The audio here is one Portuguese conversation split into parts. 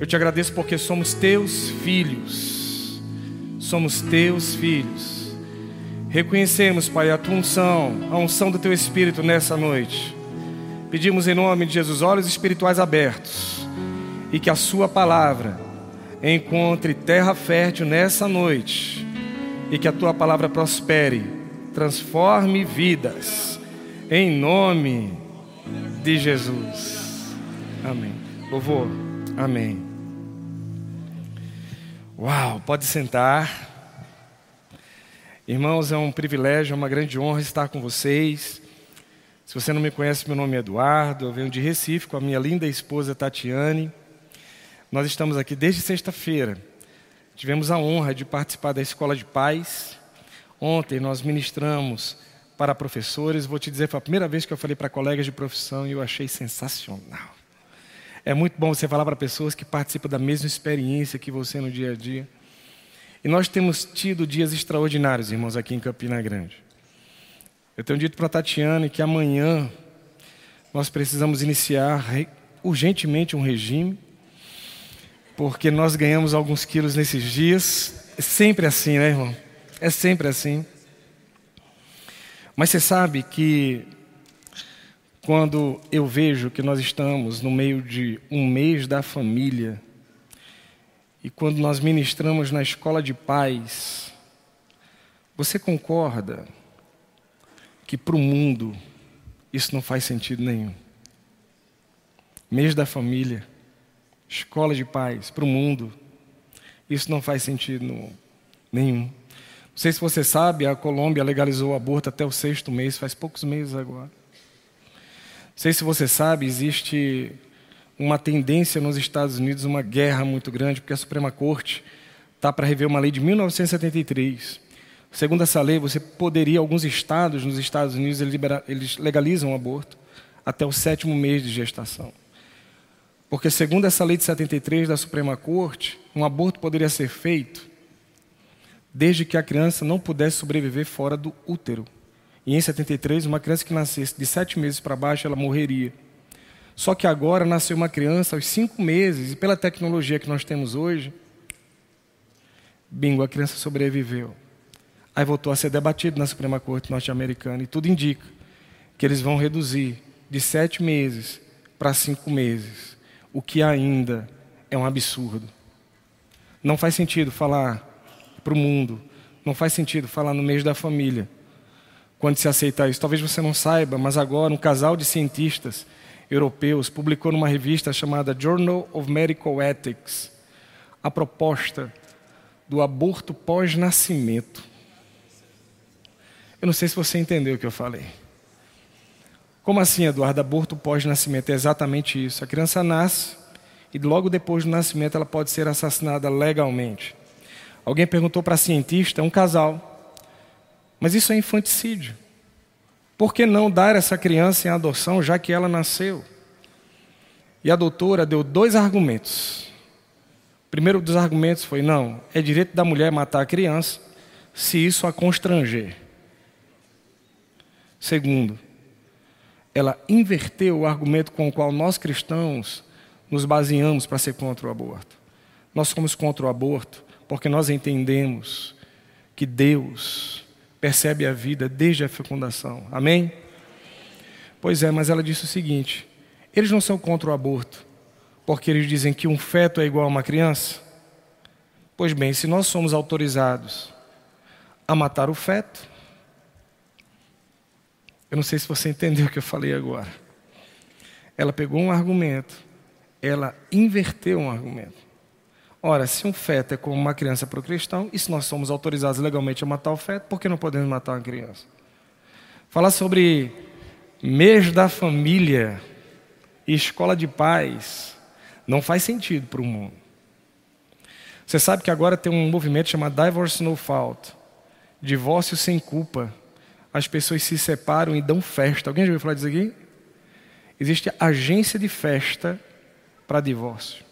Eu te agradeço porque somos teus filhos. Somos teus filhos. Reconhecemos, Pai, a tua unção, a unção do teu Espírito nessa noite. Pedimos em nome de Jesus olhos espirituais abertos e que a Sua palavra encontre terra fértil nessa noite e que a Tua palavra prospere, transforme vidas, em nome de Jesus. Amém. Louvor. Amém. Uau, pode sentar. Irmãos, é um privilégio, é uma grande honra estar com vocês. Se você não me conhece, meu nome é Eduardo, eu venho de Recife com a minha linda esposa Tatiane. Nós estamos aqui desde sexta-feira. Tivemos a honra de participar da Escola de Paz. Ontem nós ministramos para professores. Vou te dizer, foi a primeira vez que eu falei para colegas de profissão e eu achei sensacional. É muito bom você falar para pessoas que participam da mesma experiência que você no dia a dia. E nós temos tido dias extraordinários, irmãos, aqui em Campina Grande. Eu tenho dito para a Tatiane que amanhã nós precisamos iniciar urgentemente um regime, porque nós ganhamos alguns quilos nesses dias. É sempre assim, né, irmão? É sempre assim. Mas você sabe que quando eu vejo que nós estamos no meio de um mês da família, e quando nós ministramos na escola de paz, você concorda que para o mundo isso não faz sentido nenhum. Mês da família, escola de paz, para o mundo, isso não faz sentido nenhum. Não sei se você sabe, a Colômbia legalizou o aborto até o sexto mês, faz poucos meses agora. Sei se você sabe, existe uma tendência nos Estados Unidos, uma guerra muito grande, porque a Suprema Corte está para rever uma lei de 1973 Segundo essa lei, você poderia, alguns estados nos Estados Unidos, eles legalizam o aborto até o sétimo mês de gestação. Porque, segundo essa lei de 73 da Suprema Corte, um aborto poderia ser feito desde que a criança não pudesse sobreviver fora do útero. E em 73, uma criança que nascesse de sete meses para baixo, ela morreria. Só que agora nasceu uma criança aos cinco meses, e pela tecnologia que nós temos hoje, bingo, a criança sobreviveu. Aí voltou a ser debatido na Suprema Corte norte-americana e tudo indica que eles vão reduzir de sete meses para cinco meses, o que ainda é um absurdo. Não faz sentido falar para o mundo, não faz sentido falar no mês da família, quando se aceitar isso. Talvez você não saiba, mas agora um casal de cientistas europeus publicou numa revista chamada Journal of Medical Ethics a proposta do aborto pós-nascimento. Eu não sei se você entendeu o que eu falei. Como assim, Eduardo? Aborto pós-nascimento é exatamente isso. A criança nasce e logo depois do nascimento ela pode ser assassinada legalmente. Alguém perguntou para a cientista, um casal, mas isso é infanticídio. Por que não dar essa criança em adoção já que ela nasceu? E a doutora deu dois argumentos. O primeiro dos argumentos foi: não, é direito da mulher matar a criança se isso a constranger. Segundo, ela inverteu o argumento com o qual nós cristãos nos baseamos para ser contra o aborto. Nós somos contra o aborto porque nós entendemos que Deus percebe a vida desde a fecundação. Amém? Pois é, mas ela disse o seguinte: eles não são contra o aborto porque eles dizem que um feto é igual a uma criança? Pois bem, se nós somos autorizados a matar o feto, eu não sei se você entendeu o que eu falei agora. Ela pegou um argumento, ela inverteu um argumento. Ora, se um feto é como uma criança para o cristão, e se nós somos autorizados legalmente a matar o feto, por que não podemos matar uma criança? Falar sobre mês da família e escola de paz não faz sentido para o mundo. Você sabe que agora tem um movimento chamado Divorce No Fault divórcio sem culpa as pessoas se separam e dão festa. Alguém já ouviu falar disso aqui? Existe agência de festa para divórcio.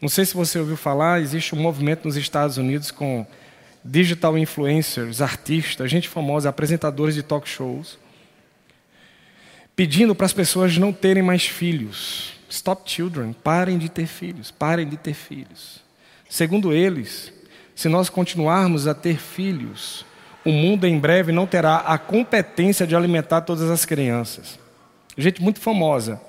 Não sei se você ouviu falar, existe um movimento nos Estados Unidos com digital influencers, artistas, gente famosa, apresentadores de talk shows, pedindo para as pessoas não terem mais filhos. Stop children, parem de ter filhos, parem de ter filhos. Segundo eles, se nós continuarmos a ter filhos, o mundo em breve não terá a competência de alimentar todas as crianças. Gente muito famosa.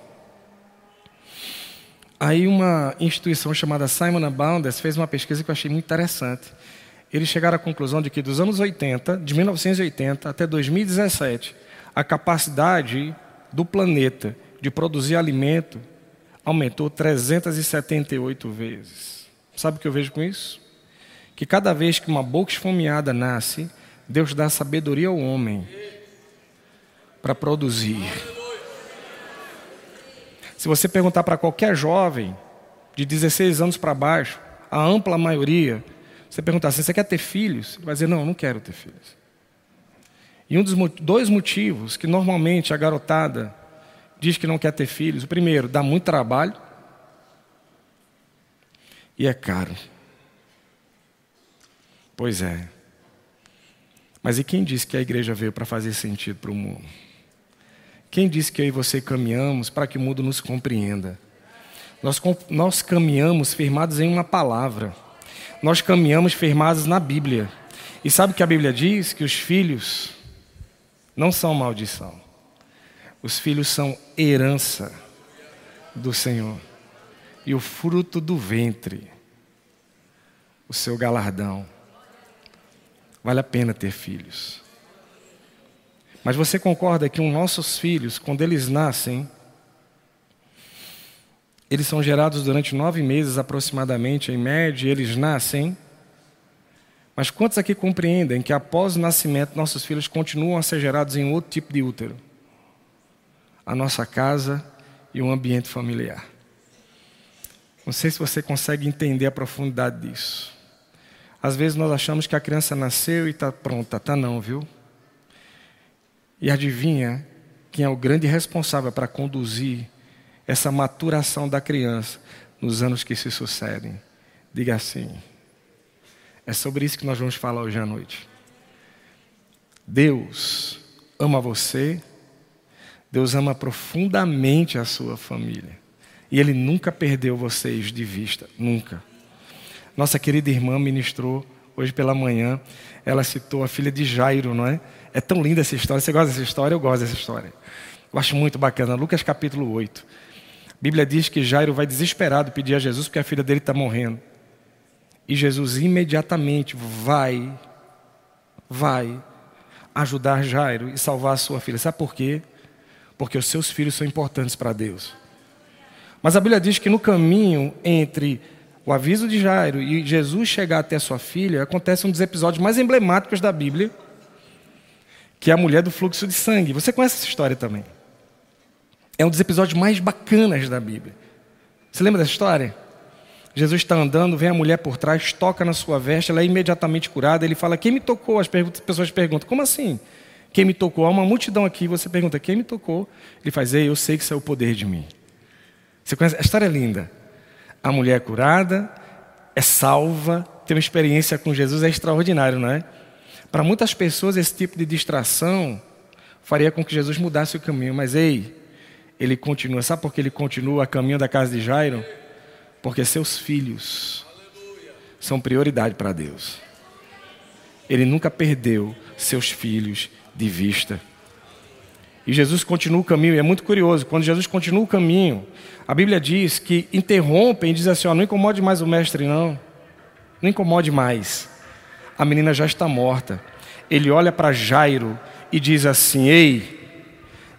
Aí uma instituição chamada Simon Bounders fez uma pesquisa que eu achei muito interessante. Eles chegaram à conclusão de que dos anos 80, de 1980 até 2017, a capacidade do planeta de produzir alimento aumentou 378 vezes. Sabe o que eu vejo com isso? Que cada vez que uma boca esfomeada nasce, Deus dá sabedoria ao homem para produzir. Se você perguntar para qualquer jovem de 16 anos para baixo, a ampla maioria, você perguntar assim, você quer ter filhos? Ele vai dizer, não, não quero ter filhos. E um dos dois motivos que normalmente a garotada diz que não quer ter filhos, o primeiro, dá muito trabalho e é caro. Pois é. Mas e quem disse que a igreja veio para fazer sentido para o mundo? Quem disse que eu e você caminhamos para que o mundo nos compreenda? Nós, nós caminhamos firmados em uma palavra. Nós caminhamos firmados na Bíblia. E sabe o que a Bíblia diz? Que os filhos não são maldição. Os filhos são herança do Senhor. E o fruto do ventre, o seu galardão. Vale a pena ter filhos. Mas você concorda que os nossos filhos, quando eles nascem, eles são gerados durante nove meses aproximadamente, em média, eles nascem mas quantos aqui compreendem que após o nascimento nossos filhos continuam a ser gerados em outro tipo de útero? A nossa casa e um ambiente familiar. Não sei se você consegue entender a profundidade disso. Às vezes nós achamos que a criança nasceu e está pronta. Está não, viu? E adivinha quem é o grande responsável para conduzir essa maturação da criança nos anos que se sucedem? Diga assim: é sobre isso que nós vamos falar hoje à noite. Deus ama você, Deus ama profundamente a sua família. E Ele nunca perdeu vocês de vista, nunca. Nossa querida irmã ministrou hoje pela manhã, ela citou a filha de Jairo, não é? É tão linda essa história. Você gosta dessa história? Eu gosto dessa história. Eu acho muito bacana. Lucas capítulo 8. A Bíblia diz que Jairo vai desesperado pedir a Jesus porque a filha dele está morrendo. E Jesus imediatamente vai, vai ajudar Jairo e salvar a sua filha. Sabe por quê? Porque os seus filhos são importantes para Deus. Mas a Bíblia diz que no caminho entre o aviso de Jairo e Jesus chegar até sua filha, acontece um dos episódios mais emblemáticos da Bíblia, que é a mulher do fluxo de sangue. Você conhece essa história também? É um dos episódios mais bacanas da Bíblia. Você lembra dessa história? Jesus está andando, vem a mulher por trás, toca na sua veste, ela é imediatamente curada. Ele fala: Quem me tocou? As pessoas perguntam: Como assim? Quem me tocou? Há uma multidão aqui. Você pergunta: Quem me tocou? Ele faz: Ei, eu sei que isso é o poder de mim. Você conhece? A história é linda. A mulher é curada, é salva, tem uma experiência com Jesus, é extraordinário, não é? Para muitas pessoas, esse tipo de distração faria com que Jesus mudasse o caminho. Mas, ei, ele continua. Sabe por que ele continua a caminho da casa de Jairo? Porque seus filhos são prioridade para Deus. Ele nunca perdeu seus filhos de vista. E Jesus continua o caminho, e é muito curioso, quando Jesus continua o caminho, a Bíblia diz que interrompem e diz assim: ó, não incomode mais o mestre, não. Não incomode mais. A menina já está morta. Ele olha para Jairo e diz assim: Ei,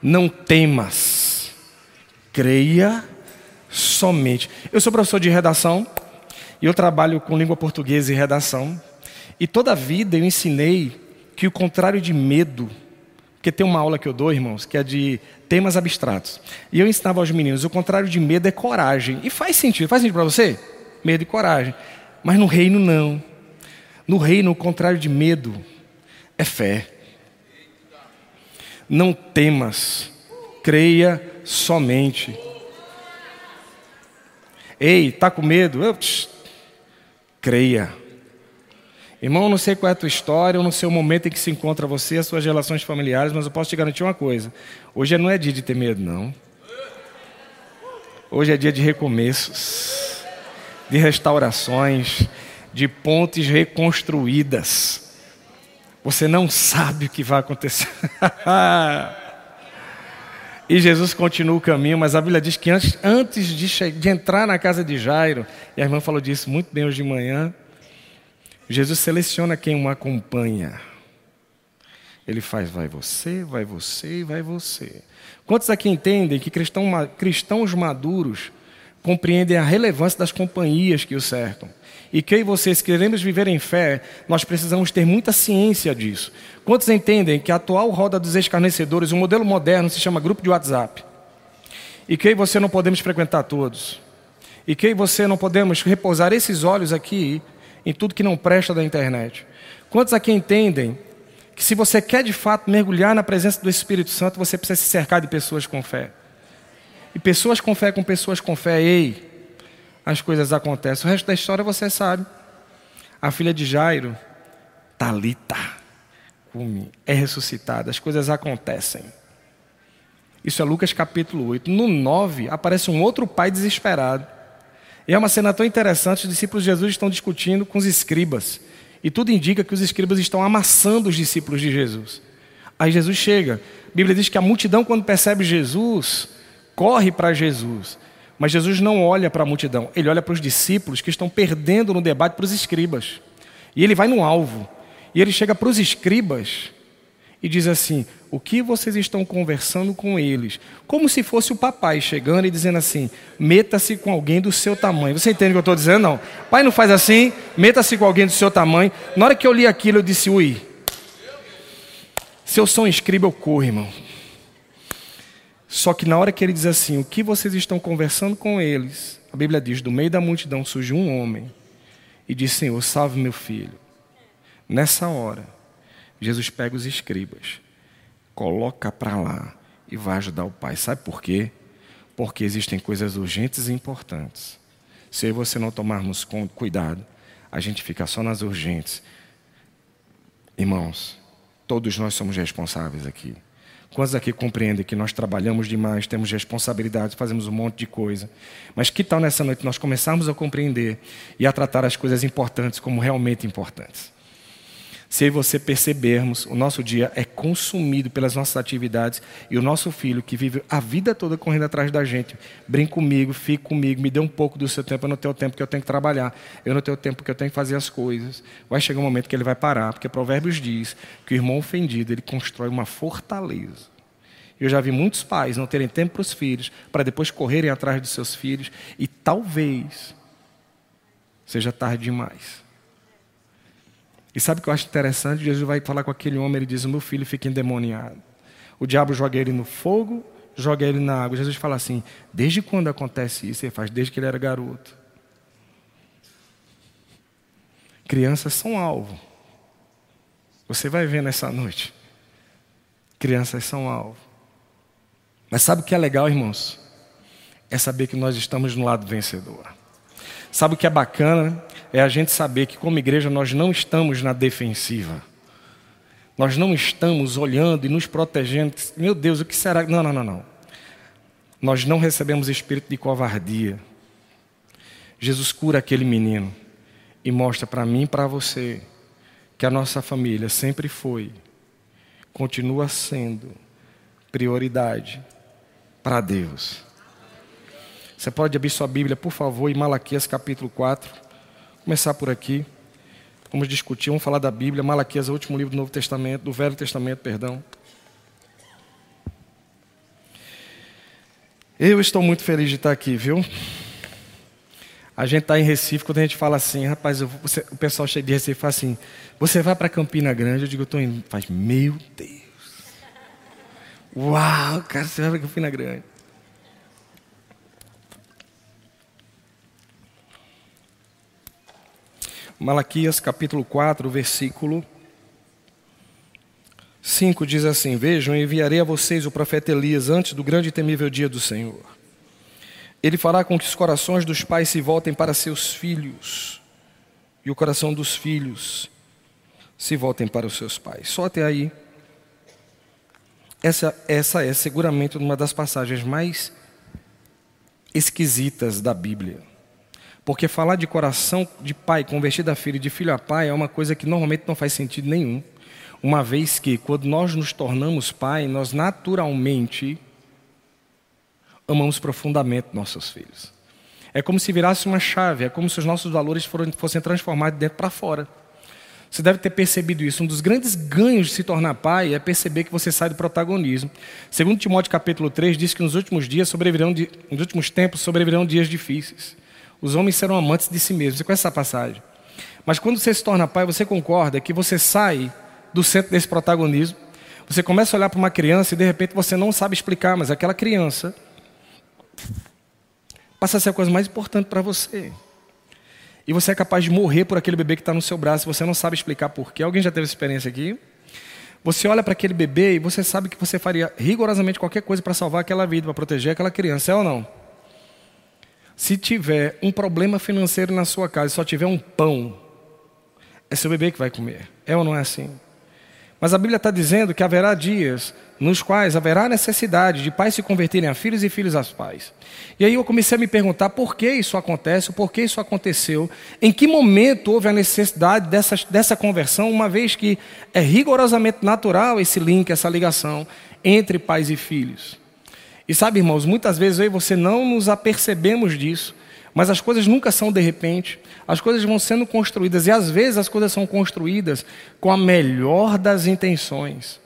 não temas, creia somente. Eu sou professor de redação e eu trabalho com língua portuguesa e redação. E toda a vida eu ensinei que o contrário de medo, porque tem uma aula que eu dou, irmãos, que é de temas abstratos. E eu ensinava aos meninos, o contrário de medo é coragem. E faz sentido, faz sentido para você? Medo e coragem. Mas no reino não. No reino, o contrário de medo é fé. Não temas, creia somente. Ei, está com medo? Eu, tch, creia. Irmão, não sei qual é a tua história, eu não sei o momento em que se encontra você, as suas relações familiares, mas eu posso te garantir uma coisa: hoje não é dia de ter medo, não. Hoje é dia de recomeços, de restaurações, de pontes reconstruídas. Você não sabe o que vai acontecer. e Jesus continua o caminho, mas a Bíblia diz que antes, antes de, de entrar na casa de Jairo, e a irmã falou disso muito bem hoje de manhã, Jesus seleciona quem o acompanha. Ele faz, vai você, vai você e vai você. Quantos aqui entendem que cristão, cristãos maduros compreendem a relevância das companhias que o cercam? E que vocês queremos viver em fé, nós precisamos ter muita ciência disso. Quantos entendem que a atual roda dos escarnecedores, o modelo moderno se chama grupo de WhatsApp? E que você não podemos frequentar todos? E que você não podemos repousar esses olhos aqui em tudo que não presta da internet. Quantos aqui entendem que se você quer de fato mergulhar na presença do Espírito Santo, você precisa se cercar de pessoas com fé? E pessoas com fé com pessoas com fé, ei, as coisas acontecem. O resto da história você sabe. A filha de Jairo, Talita, é ressuscitada, as coisas acontecem. Isso é Lucas capítulo 8. No 9, aparece um outro pai desesperado. E é uma cena tão interessante, os discípulos de Jesus estão discutindo com os escribas. E tudo indica que os escribas estão amassando os discípulos de Jesus. Aí Jesus chega. A Bíblia diz que a multidão, quando percebe Jesus, corre para Jesus. Mas Jesus não olha para a multidão, ele olha para os discípulos que estão perdendo no debate para os escribas. E ele vai no alvo. E ele chega para os escribas e diz assim: O que vocês estão conversando com eles? Como se fosse o papai chegando e dizendo assim: Meta-se com alguém do seu tamanho. Você entende o que eu estou dizendo? Não. Pai não faz assim, meta-se com alguém do seu tamanho. Na hora que eu li aquilo, eu disse: Ui. Se eu sou um escriba, eu corro, irmão. Só que na hora que ele diz assim: O que vocês estão conversando com eles? A Bíblia diz: Do meio da multidão surge um homem e diz: Senhor, salve meu filho. Nessa hora Jesus pega os escribas, coloca para lá e vai ajudar o pai. Sabe por quê? Porque existem coisas urgentes e importantes. Se você não tomarmos cuidado, a gente fica só nas urgentes. Irmãos, todos nós somos responsáveis aqui. Quantos aqui compreendem que nós trabalhamos demais, temos responsabilidades, fazemos um monte de coisa? Mas que tal nessa noite nós começarmos a compreender e a tratar as coisas importantes como realmente importantes? Se você percebermos, o nosso dia é consumido pelas nossas atividades e o nosso filho, que vive a vida toda correndo atrás da gente, brinca comigo, fica comigo, me dê um pouco do seu tempo, eu não tenho tempo que eu tenho que trabalhar, eu não tenho tempo que eu tenho que fazer as coisas. Vai chegar um momento que ele vai parar, porque Provérbios diz que o irmão ofendido, ele constrói uma fortaleza. Eu já vi muitos pais não terem tempo para os filhos, para depois correrem atrás dos seus filhos, e talvez seja tarde demais. E sabe o que eu acho interessante? Jesus vai falar com aquele homem, ele diz: meu filho fica endemoniado. O diabo joga ele no fogo, joga ele na água. Jesus fala assim: Desde quando acontece isso? Ele faz desde que ele era garoto. Crianças são alvo. Você vai ver nessa noite. Crianças são alvo. Mas sabe o que é legal, irmãos? É saber que nós estamos no lado vencedor. Sabe o que é bacana? É a gente saber que, como igreja, nós não estamos na defensiva. Nós não estamos olhando e nos protegendo. Meu Deus, o que será? Não, não, não, não. Nós não recebemos espírito de covardia. Jesus cura aquele menino e mostra para mim e para você que a nossa família sempre foi, continua sendo prioridade para Deus. Você pode abrir sua Bíblia, por favor, em Malaquias capítulo 4. Começar por aqui. Vamos discutir, vamos falar da Bíblia. Malaquias é o último livro do Novo Testamento, do Velho Testamento, perdão. Eu estou muito feliz de estar aqui, viu? A gente está em Recife, quando a gente fala assim, rapaz, eu, você, o pessoal chega de Recife fala assim, você vai para Campina Grande? Eu digo, eu estou indo. Faz, meu Deus. Uau, cara, você vai para Campina Grande. Malaquias capítulo 4, versículo 5 diz assim: Vejam, enviarei a vocês o profeta Elias antes do grande e temível dia do Senhor. Ele fará com que os corações dos pais se voltem para seus filhos, e o coração dos filhos se voltem para os seus pais. Só até aí. Essa, essa é seguramente uma das passagens mais esquisitas da Bíblia. Porque falar de coração de pai convertido a filho, de filho a pai, é uma coisa que normalmente não faz sentido nenhum. Uma vez que, quando nós nos tornamos pai, nós naturalmente amamos profundamente nossos filhos. É como se virasse uma chave, é como se os nossos valores fossem transformados de dentro para fora. Você deve ter percebido isso. Um dos grandes ganhos de se tornar pai é perceber que você sai do protagonismo. Segundo Timóteo capítulo 3 diz que nos últimos dias sobrevirão de, nos últimos tempos sobrevirão dias difíceis. Os homens serão amantes de si mesmos. Você conhece essa passagem? Mas quando você se torna pai, você concorda que você sai do centro desse protagonismo. Você começa a olhar para uma criança e de repente você não sabe explicar, mas aquela criança passa a ser a coisa mais importante para você. E você é capaz de morrer por aquele bebê que está no seu braço, você não sabe explicar porquê. Alguém já teve essa experiência aqui? Você olha para aquele bebê e você sabe que você faria rigorosamente qualquer coisa para salvar aquela vida, para proteger aquela criança, é ou não? Se tiver um problema financeiro na sua casa e só tiver um pão, é seu bebê que vai comer. É ou não é assim? Mas a Bíblia está dizendo que haverá dias nos quais haverá necessidade de pais se converterem a filhos e filhos a pais. E aí eu comecei a me perguntar por que isso acontece, por que isso aconteceu, em que momento houve a necessidade dessa, dessa conversão, uma vez que é rigorosamente natural esse link, essa ligação entre pais e filhos. E sabe, irmãos, muitas vezes eu e você não nos apercebemos disso, mas as coisas nunca são de repente, as coisas vão sendo construídas, e às vezes as coisas são construídas com a melhor das intenções.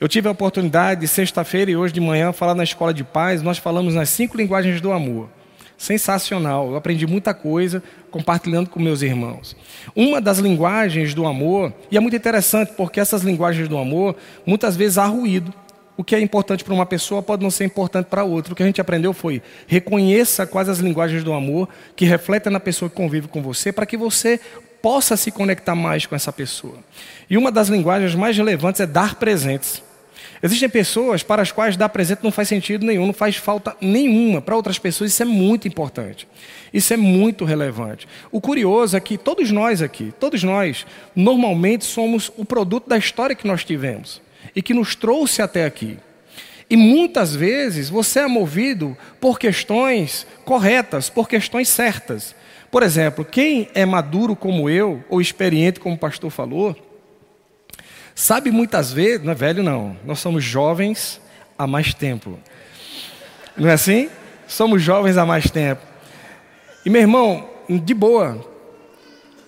Eu tive a oportunidade, de sexta-feira e hoje de manhã, falar na escola de paz, nós falamos nas cinco linguagens do amor. Sensacional, eu aprendi muita coisa compartilhando com meus irmãos. Uma das linguagens do amor, e é muito interessante porque essas linguagens do amor, muitas vezes há ruído o que é importante para uma pessoa pode não ser importante para outra. O que a gente aprendeu foi reconheça quais as linguagens do amor que refletem na pessoa que convive com você, para que você possa se conectar mais com essa pessoa. E uma das linguagens mais relevantes é dar presentes. Existem pessoas para as quais dar presente não faz sentido nenhum, não faz falta nenhuma. Para outras pessoas isso é muito importante. Isso é muito relevante. O curioso é que todos nós aqui, todos nós, normalmente somos o produto da história que nós tivemos e que nos trouxe até aqui. E muitas vezes você é movido por questões corretas, por questões certas. Por exemplo, quem é maduro como eu, ou experiente como o pastor falou, sabe muitas vezes, não é velho não, nós somos jovens há mais tempo. Não é assim? Somos jovens há mais tempo. E meu irmão, de boa,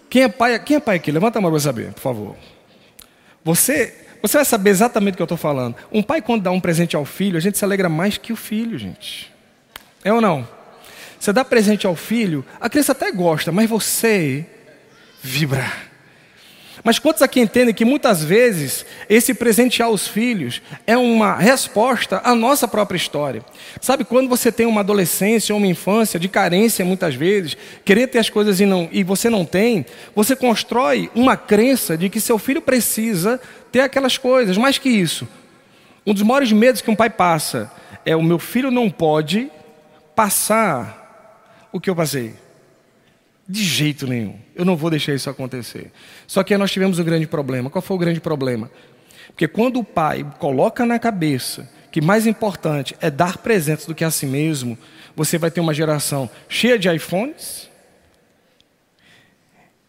quem é pai, quem é pai aqui? Levanta a mão para saber, por favor. Você você vai saber exatamente o que eu estou falando. Um pai, quando dá um presente ao filho, a gente se alegra mais que o filho, gente. É ou não? Você dá presente ao filho, a criança até gosta, mas você vibra. Mas quantos aqui entendem que muitas vezes esse presentear os filhos é uma resposta à nossa própria história? Sabe quando você tem uma adolescência ou uma infância de carência, muitas vezes, querer ter as coisas e, não, e você não tem, você constrói uma crença de que seu filho precisa ter aquelas coisas. Mais que isso, um dos maiores medos que um pai passa é o meu filho não pode passar o que eu passei. De jeito nenhum. Eu não vou deixar isso acontecer. Só que nós tivemos um grande problema. Qual foi o grande problema? Porque quando o pai coloca na cabeça que mais importante é dar presentes do que a si mesmo, você vai ter uma geração cheia de iPhones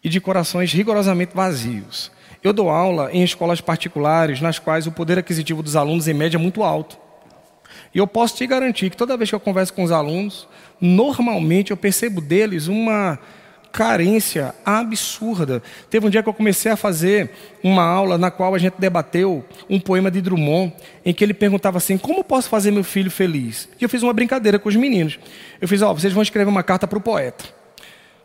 e de corações rigorosamente vazios. Eu dou aula em escolas particulares nas quais o poder aquisitivo dos alunos em média é muito alto. E eu posso te garantir que toda vez que eu converso com os alunos, normalmente eu percebo deles uma carência absurda. Teve um dia que eu comecei a fazer uma aula na qual a gente debateu um poema de Drummond, em que ele perguntava assim: Como posso fazer meu filho feliz? E eu fiz uma brincadeira com os meninos. Eu fiz: Ó, oh, vocês vão escrever uma carta para o poeta.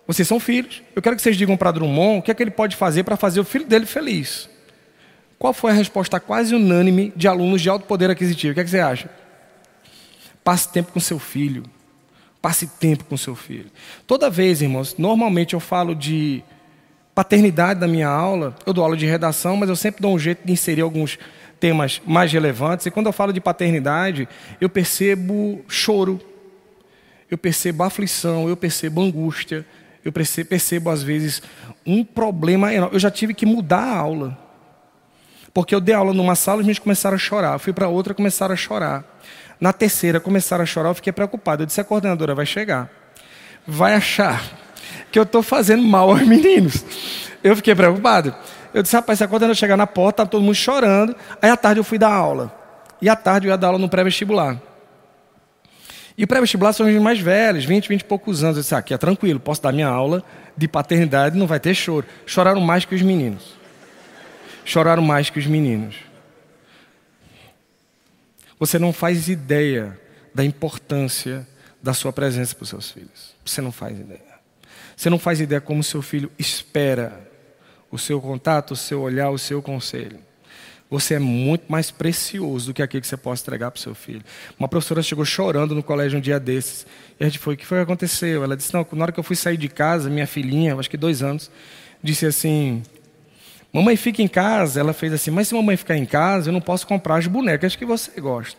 Vocês são filhos. Eu quero que vocês digam para Drummond o que é que ele pode fazer para fazer o filho dele feliz. Qual foi a resposta quase unânime de alunos de alto poder aquisitivo? O que, é que você acha? Passe tempo com seu filho. Passe tempo com seu filho. Toda vez, irmãos, normalmente eu falo de paternidade na minha aula, eu dou aula de redação, mas eu sempre dou um jeito de inserir alguns temas mais relevantes. E quando eu falo de paternidade, eu percebo choro, eu percebo aflição, eu percebo angústia, eu percebo às vezes um problema enorme. Eu já tive que mudar a aula. Porque eu dei aula numa sala e os meninos começaram a chorar. Eu fui para outra começaram a chorar. Na terceira começaram a chorar, eu fiquei preocupado. Eu disse: a coordenadora vai chegar. Vai achar que eu estou fazendo mal aos meninos. Eu fiquei preocupado. Eu disse: rapaz, se a coordenadora chegar na porta, tá todo mundo chorando. Aí à tarde eu fui dar aula. E à tarde eu ia dar aula no pré-vestibular. E o pré-vestibular são os mais velhos, 20, 20 e poucos anos. Eu disse, ah, aqui é tranquilo, posso dar minha aula de paternidade, não vai ter choro. Choraram mais que os meninos. Choraram mais que os meninos. Você não faz ideia da importância da sua presença para os seus filhos. Você não faz ideia. Você não faz ideia como seu filho espera o seu contato, o seu olhar, o seu conselho você é muito mais precioso do que aquilo que você possa entregar para o seu filho. Uma professora chegou chorando no colégio um dia desses. E a gente foi, o que foi que aconteceu? Ela disse, não, na hora que eu fui sair de casa, minha filhinha, acho que dois anos, disse assim, mamãe fica em casa. Ela fez assim, mas se mamãe ficar em casa, eu não posso comprar as bonecas que você gosta.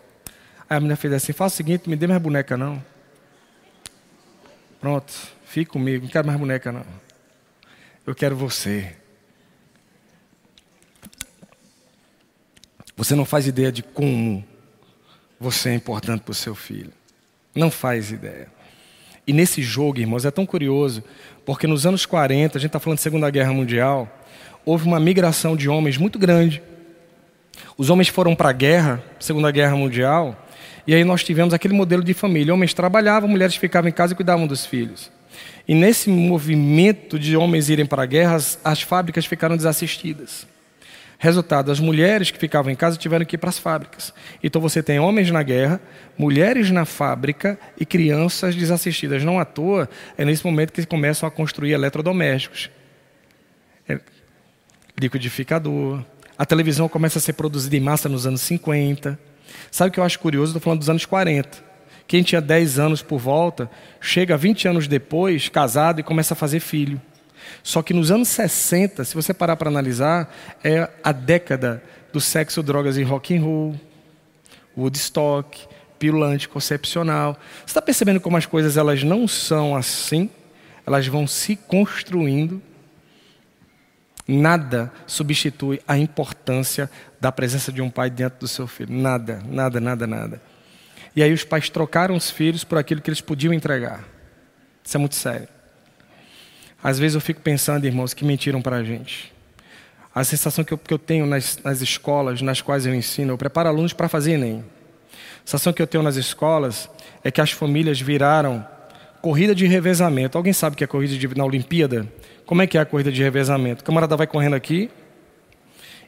Aí a menina fez assim, faz o seguinte, me dê mais boneca não. Pronto, fique comigo, não quero mais boneca não. Eu quero você. Você não faz ideia de como você é importante para o seu filho. Não faz ideia. E nesse jogo, irmãos, é tão curioso, porque nos anos 40, a gente está falando de Segunda Guerra Mundial, houve uma migração de homens muito grande. Os homens foram para a guerra, Segunda Guerra Mundial, e aí nós tivemos aquele modelo de família. Homens trabalhavam, mulheres ficavam em casa e cuidavam dos filhos. E nesse movimento de homens irem para a guerra, as, as fábricas ficaram desassistidas. Resultado, as mulheres que ficavam em casa tiveram que ir para as fábricas. Então você tem homens na guerra, mulheres na fábrica e crianças desassistidas. Não à toa, é nesse momento que começam a construir eletrodomésticos. Liquidificador. A televisão começa a ser produzida em massa nos anos 50. Sabe o que eu acho curioso? Estou falando dos anos 40. Quem tinha 10 anos por volta, chega 20 anos depois, casado, e começa a fazer filho. Só que nos anos 60, se você parar para analisar, é a década do sexo, drogas e rock and roll, Woodstock, pílula anticoncepcional. Você está percebendo como as coisas elas não são assim? Elas vão se construindo. Nada substitui a importância da presença de um pai dentro do seu filho. Nada, nada, nada, nada. E aí os pais trocaram os filhos por aquilo que eles podiam entregar. Isso é muito sério. Às vezes eu fico pensando, irmãos, que mentiram para a gente. A sensação que eu, que eu tenho nas, nas, escolas nas quais eu ensino, eu preparo alunos para fazer Enem. A sensação que eu tenho nas escolas é que as famílias viraram corrida de revezamento. Alguém sabe o que é corrida de, na Olimpíada? Como é que é a corrida de revezamento? O camarada vai correndo aqui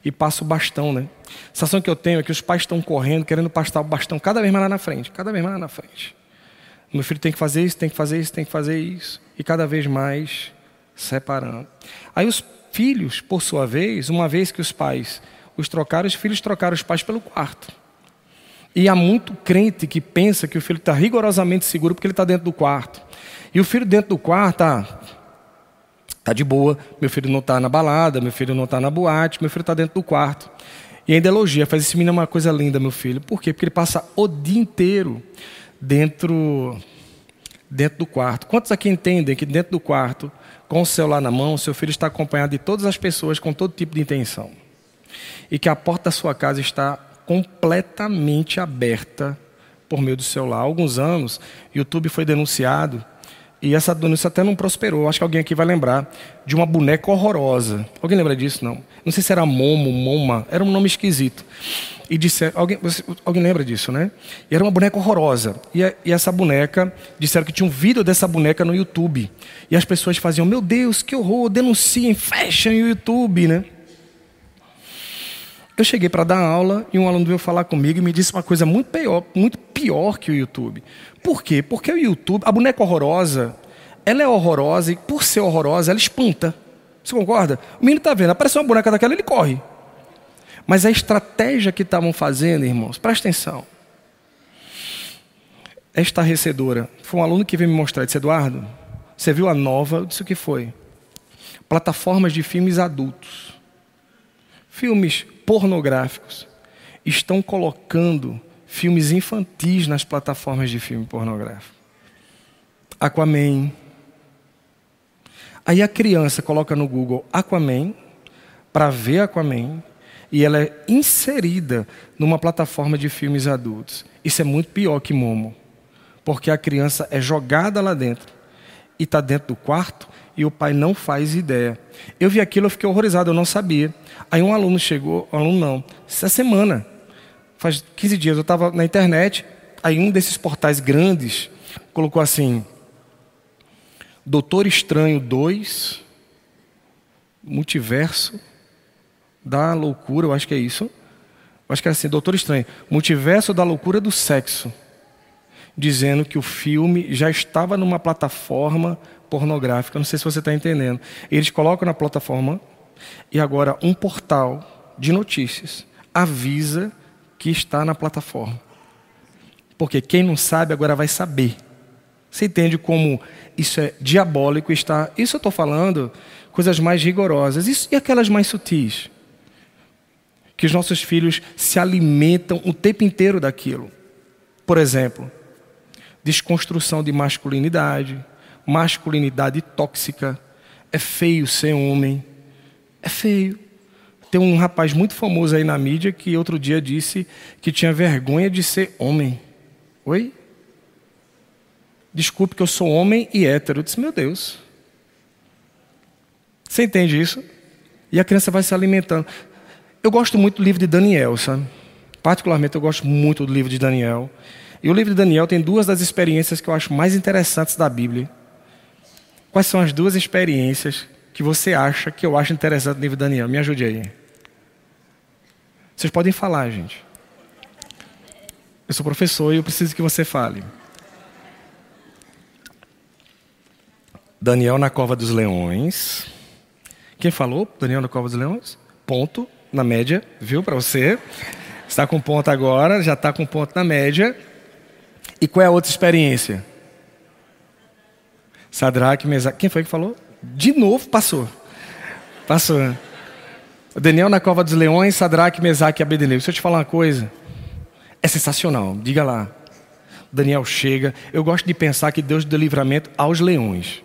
e passa o bastão, né? A sensação que eu tenho é que os pais estão correndo, querendo passar o bastão cada vez mais lá na frente, cada vez mais lá na frente. Meu filho tem que fazer isso, tem que fazer isso, tem que fazer isso. E cada vez mais separando. Aí os filhos, por sua vez, uma vez que os pais os trocaram, os filhos trocaram os pais pelo quarto. E há muito crente que pensa que o filho está rigorosamente seguro porque ele está dentro do quarto. E o filho dentro do quarto está tá de boa, meu filho não está na balada, meu filho não está na boate, meu filho está dentro do quarto. E ainda elogia, faz esse menino uma coisa linda, meu filho. Por quê? Porque ele passa o dia inteiro dentro, dentro do quarto. Quantos aqui entendem que dentro do quarto com o celular na mão, seu filho está acompanhado de todas as pessoas com todo tipo de intenção. E que a porta da sua casa está completamente aberta por meio do celular. Há alguns anos, YouTube foi denunciado e essa denúncia até não prosperou. Acho que alguém aqui vai lembrar de uma boneca horrorosa. Alguém lembra disso? Não. Não sei se era Momo, Moma. Era um nome esquisito. E disseram, alguém, alguém lembra disso, né? E era uma boneca horrorosa. E, e, essa boneca, disseram que tinha um vídeo dessa boneca no YouTube. E as pessoas faziam, meu Deus, que horror, denunciem, fechem o YouTube, né? Eu cheguei para dar aula e um aluno veio falar comigo e me disse uma coisa muito pior, muito pior que o YouTube. Por quê? Porque o YouTube, a boneca horrorosa, ela é horrorosa e por ser horrorosa, ela espanta. Você concorda? O menino está vendo, apareceu uma boneca daquela, ele corre. Mas a estratégia que estavam fazendo, irmãos, presta atenção. É estarrecedora. Foi um aluno que veio me mostrar, disse, Eduardo, você viu a nova? Eu disse o que foi. Plataformas de filmes adultos. Filmes pornográficos. Estão colocando filmes infantis nas plataformas de filme pornográfico. Aquaman. Aí a criança coloca no Google Aquaman para ver Aquaman e ela é inserida numa plataforma de filmes adultos. Isso é muito pior que Momo, porque a criança é jogada lá dentro e está dentro do quarto e o pai não faz ideia. Eu vi aquilo, eu fiquei horrorizado, eu não sabia. Aí um aluno chegou, um aluno não, essa semana, faz 15 dias, eu estava na internet, aí um desses portais grandes colocou assim: Doutor Estranho 2, Multiverso da Loucura, eu acho que é isso. Eu acho que é assim, Doutor Estranho, Multiverso da Loucura do Sexo. Dizendo que o filme já estava numa plataforma pornográfica. Não sei se você está entendendo. Eles colocam na plataforma e agora um portal de notícias avisa que está na plataforma. Porque quem não sabe agora vai saber. Você entende como isso é diabólico está? Isso eu estou falando coisas mais rigorosas. Isso, e aquelas mais sutis? Que os nossos filhos se alimentam o tempo inteiro daquilo. Por exemplo, desconstrução de masculinidade, masculinidade tóxica. É feio ser homem. É feio. Tem um rapaz muito famoso aí na mídia que outro dia disse que tinha vergonha de ser homem. Oi? Desculpe que eu sou homem e hétero. Eu disse, meu Deus. Você entende isso? E a criança vai se alimentando. Eu gosto muito do livro de Daniel, sabe? Particularmente eu gosto muito do livro de Daniel. E o livro de Daniel tem duas das experiências que eu acho mais interessantes da Bíblia. Quais são as duas experiências que você acha que eu acho interessante no livro de Daniel? Me ajude aí. Vocês podem falar, gente. Eu sou professor e eu preciso que você fale. Daniel na cova dos leões. Quem falou? Daniel na cova dos leões? Ponto na média, viu? Para você. Está com ponto agora, já está com ponto na média. E qual é a outra experiência? Sadraque, Mesaque. Quem foi que falou? De novo passou. Passou. Daniel na cova dos leões, Sadraque, Mesaque e Abednego. Deixa eu te falar uma coisa. É sensacional. Diga lá. Daniel chega. Eu gosto de pensar que Deus deu livramento aos leões.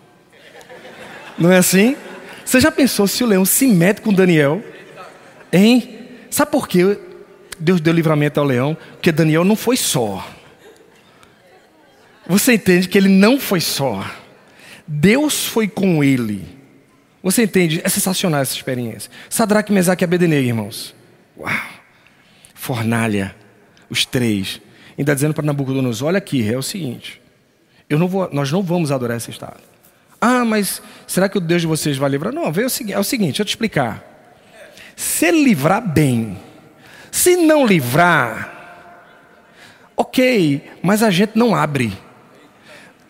Não é assim? Você já pensou se o leão se mete com Daniel? Hein? Sabe por que Deus deu livramento ao leão? Porque Daniel não foi só. Você entende que ele não foi só. Deus foi com ele. Você entende? É sensacional essa experiência. Sadraque, Mesaque e Abednego, irmãos. Uau! Fornalha, os três. Ainda dizendo para Nabucodonosor, olha aqui, é o seguinte. Não vou, nós não vamos adorar esse estado. Ah, mas será que o Deus de vocês vai livrar? Não, é o seguinte, é o seguinte deixa eu te explicar. Se livrar bem, se não livrar, ok, mas a gente não abre.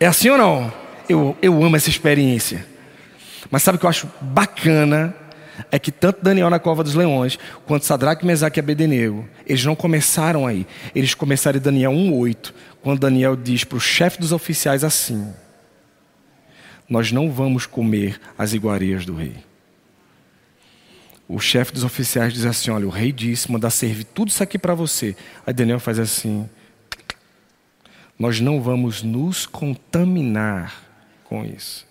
É assim ou não? Eu, eu amo essa experiência. Mas sabe o que eu acho bacana? É que tanto Daniel na cova dos leões, quanto Sadraque, Mesaque e Abednego, eles não começaram aí. Eles começaram em Daniel 1,8, quando Daniel diz para o chefe dos oficiais assim: Nós não vamos comer as iguarias do rei. O chefe dos oficiais diz assim: Olha, o rei disse, mandar servir tudo isso aqui para você. Aí Daniel faz assim: Nós não vamos nos contaminar com isso.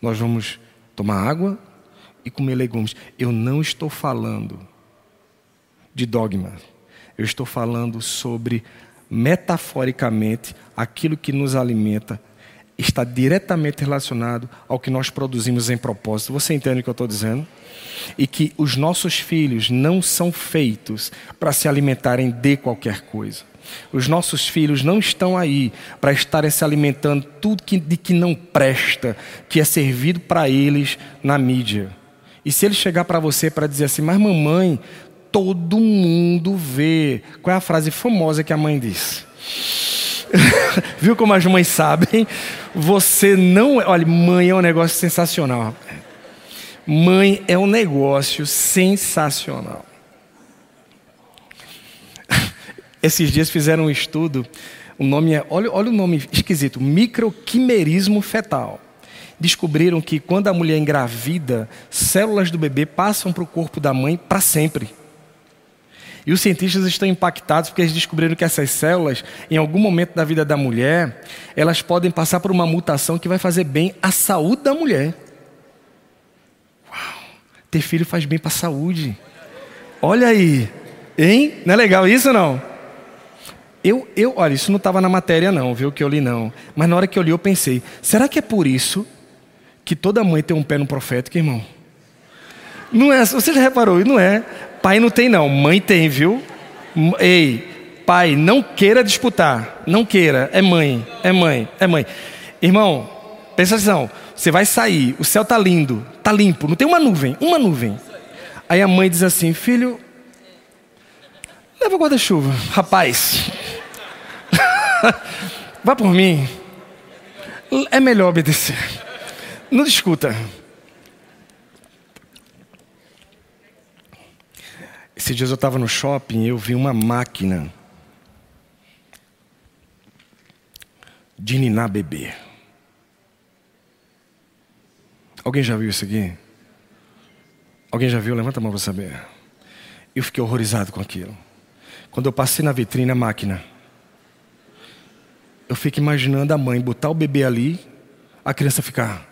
Nós vamos tomar água e comer legumes. Eu não estou falando de dogma. Eu estou falando sobre, metaforicamente, aquilo que nos alimenta está diretamente relacionado ao que nós produzimos em propósito. Você entende o que eu estou dizendo? E que os nossos filhos não são feitos para se alimentarem de qualquer coisa. Os nossos filhos não estão aí para estarem se alimentando tudo que, de que não presta, que é servido para eles na mídia. E se ele chegar para você para dizer assim, mas mamãe, todo mundo vê. Qual é a frase famosa que a mãe diz? Viu como as mães sabem? Você não. É, olha, mãe é um negócio sensacional. Mãe é um negócio sensacional. Esses dias fizeram um estudo, o nome é, olha, olha o nome esquisito, microquimerismo fetal. Descobriram que quando a mulher engravida, células do bebê passam para o corpo da mãe para sempre. E os cientistas estão impactados porque eles descobriram que essas células, em algum momento da vida da mulher, elas podem passar por uma mutação que vai fazer bem à saúde da mulher. Ter filho faz bem para a saúde. Olha aí. Hein? Não é legal isso não? Eu, eu, olha, isso não estava na matéria não, viu, que eu li não. Mas na hora que eu li eu pensei, será que é por isso que toda mãe tem um pé no profético, irmão? Não é, você já reparou, não é. Pai não tem não, mãe tem, viu? Ei, pai, não queira disputar, não queira, é mãe, é mãe, é mãe. Irmão, pensa atenção, você vai sair, o céu tá lindo, tá limpo, não tem uma nuvem, uma nuvem. Aí a mãe diz assim, filho, leva guarda-chuva, rapaz. Vá por mim. É melhor obedecer. Não discuta. Esses dias eu estava no shopping e eu vi uma máquina de ninar bebê. Alguém já viu isso aqui? Alguém já viu? Levanta a mão para saber. Eu fiquei horrorizado com aquilo. Quando eu passei na vitrine a máquina, eu fico imaginando a mãe botar o bebê ali, a criança ficar.